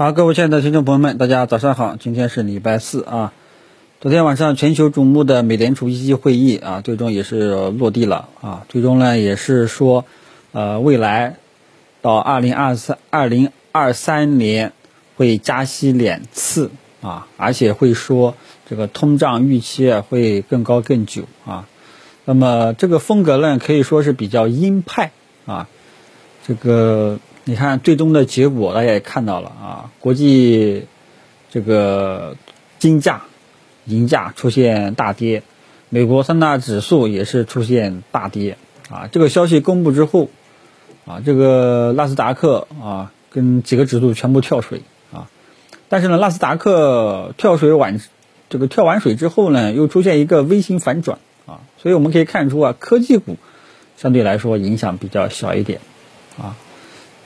好，各位亲爱的听众朋友们，大家早上好，今天是礼拜四啊。昨天晚上全球瞩目的美联储议息会议啊，最终也是落地了啊。最终呢，也是说，呃，未来到二零二三二零二三年会加息两次啊，而且会说这个通胀预期会更高更久啊。那么这个风格呢，可以说是比较鹰派啊。这个你看，最终的结果大家也看到了啊，国际这个金价、银价出现大跌，美国三大指数也是出现大跌啊。这个消息公布之后啊，这个纳斯达克啊跟几个指数全部跳水啊。但是呢，纳斯达克跳水完这个跳完水之后呢，又出现一个微型反转啊，所以我们可以看出啊，科技股相对来说影响比较小一点。啊，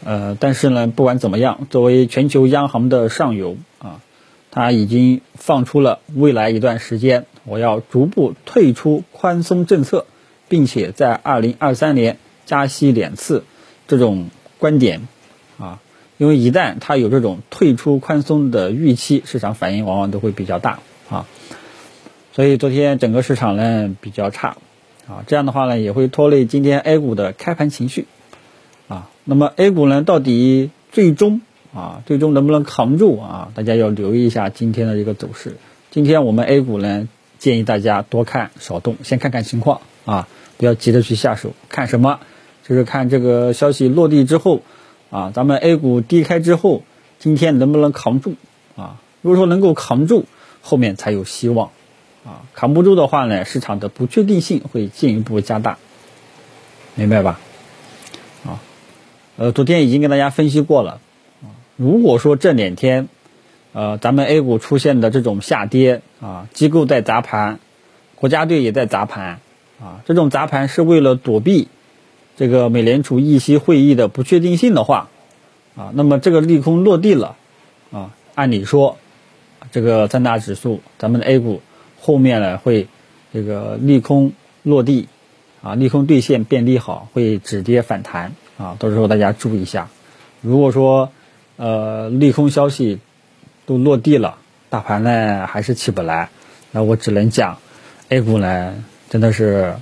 呃，但是呢，不管怎么样，作为全球央行的上游啊，它已经放出了未来一段时间我要逐步退出宽松政策，并且在二零二三年加息两次这种观点啊，因为一旦它有这种退出宽松的预期，市场反应往往都会比较大啊，所以昨天整个市场呢比较差啊，这样的话呢也会拖累今天 A 股的开盘情绪。那么 A 股呢，到底最终啊，最终能不能扛住啊？大家要留意一下今天的一个走势。今天我们 A 股呢，建议大家多看少动，先看看情况啊，不要急着去下手。看什么？就是看这个消息落地之后啊，咱们 A 股低开之后，今天能不能扛住啊？如果说能够扛住，后面才有希望啊。扛不住的话呢，市场的不确定性会进一步加大，明白吧？呃，昨天已经跟大家分析过了，如果说这两天，呃，咱们 A 股出现的这种下跌，啊，机构在砸盘，国家队也在砸盘，啊，这种砸盘是为了躲避这个美联储议息会议的不确定性的话，啊，那么这个利空落地了，啊，按理说，这个三大指数，咱们的 A 股后面呢会这个利空落地，啊，利空兑现变利好，会止跌反弹。啊，到时候大家注意一下，如果说呃利空消息都落地了，大盘呢还是起不来，那我只能讲，A 股呢真的是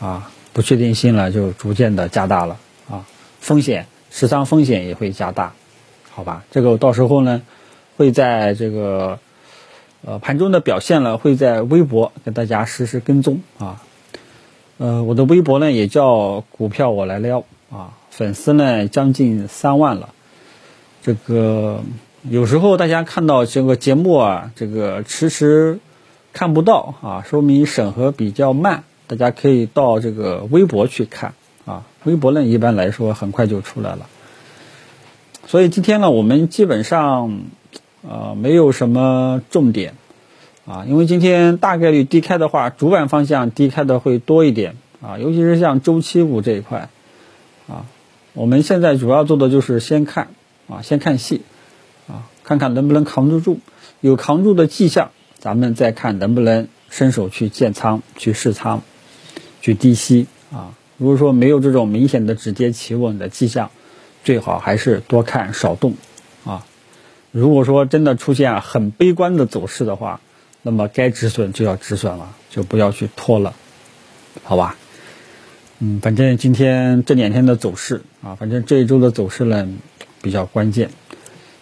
啊不确定性呢就逐渐的加大了啊，风险持仓风险也会加大，好吧？这个到时候呢会在这个呃盘中的表现呢会在微博跟大家实时跟踪啊，呃我的微博呢也叫股票我来撩啊。粉丝呢将近三万了，这个有时候大家看到这个节目啊，这个迟迟看不到啊，说明审核比较慢。大家可以到这个微博去看啊，微博呢一般来说很快就出来了。所以今天呢，我们基本上呃没有什么重点啊，因为今天大概率低开的话，主板方向低开的会多一点啊，尤其是像周期股这一块啊。我们现在主要做的就是先看啊，先看戏啊，看看能不能扛得住，有扛住的迹象，咱们再看能不能伸手去建仓、去试仓、去低吸啊。如果说没有这种明显的止跌企稳的迹象，最好还是多看少动啊。如果说真的出现很悲观的走势的话，那么该止损就要止损了，就不要去拖了，好吧？嗯，反正今天这两天的走势啊，反正这一周的走势呢比较关键，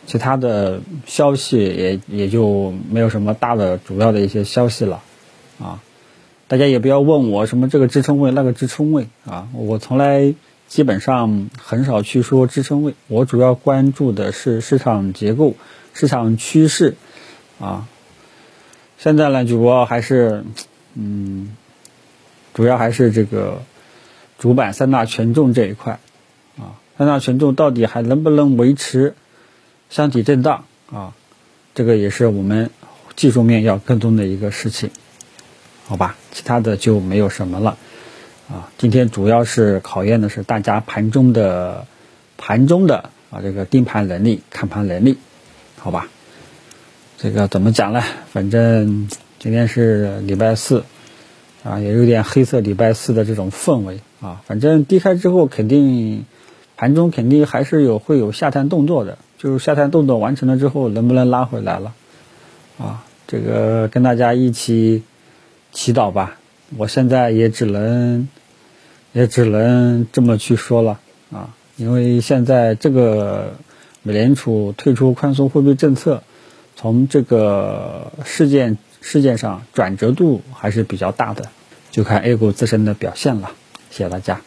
其他的消息也也就没有什么大的主要的一些消息了啊。大家也不要问我什么这个支撑位那个支撑位啊，我从来基本上很少去说支撑位，我主要关注的是市场结构、市场趋势啊。现在呢，主要还是嗯，主要还是这个。主板三大权重这一块，啊，三大权重到底还能不能维持箱体震荡啊？这个也是我们技术面要跟踪的一个事情，好吧？其他的就没有什么了，啊，今天主要是考验的是大家盘中的盘中的啊这个盯盘能力、看盘能力，好吧？这个怎么讲呢？反正今天是礼拜四。啊，也有点黑色礼拜四的这种氛围啊。反正低开之后，肯定盘中肯定还是有会有下探动作的，就是下探动作完成了之后，能不能拉回来了？啊，这个跟大家一起祈祷吧。我现在也只能也只能这么去说了啊，因为现在这个美联储退出宽松货币政策，从这个事件事件上转折度还是比较大的，就看 A 股自身的表现了。谢谢大家。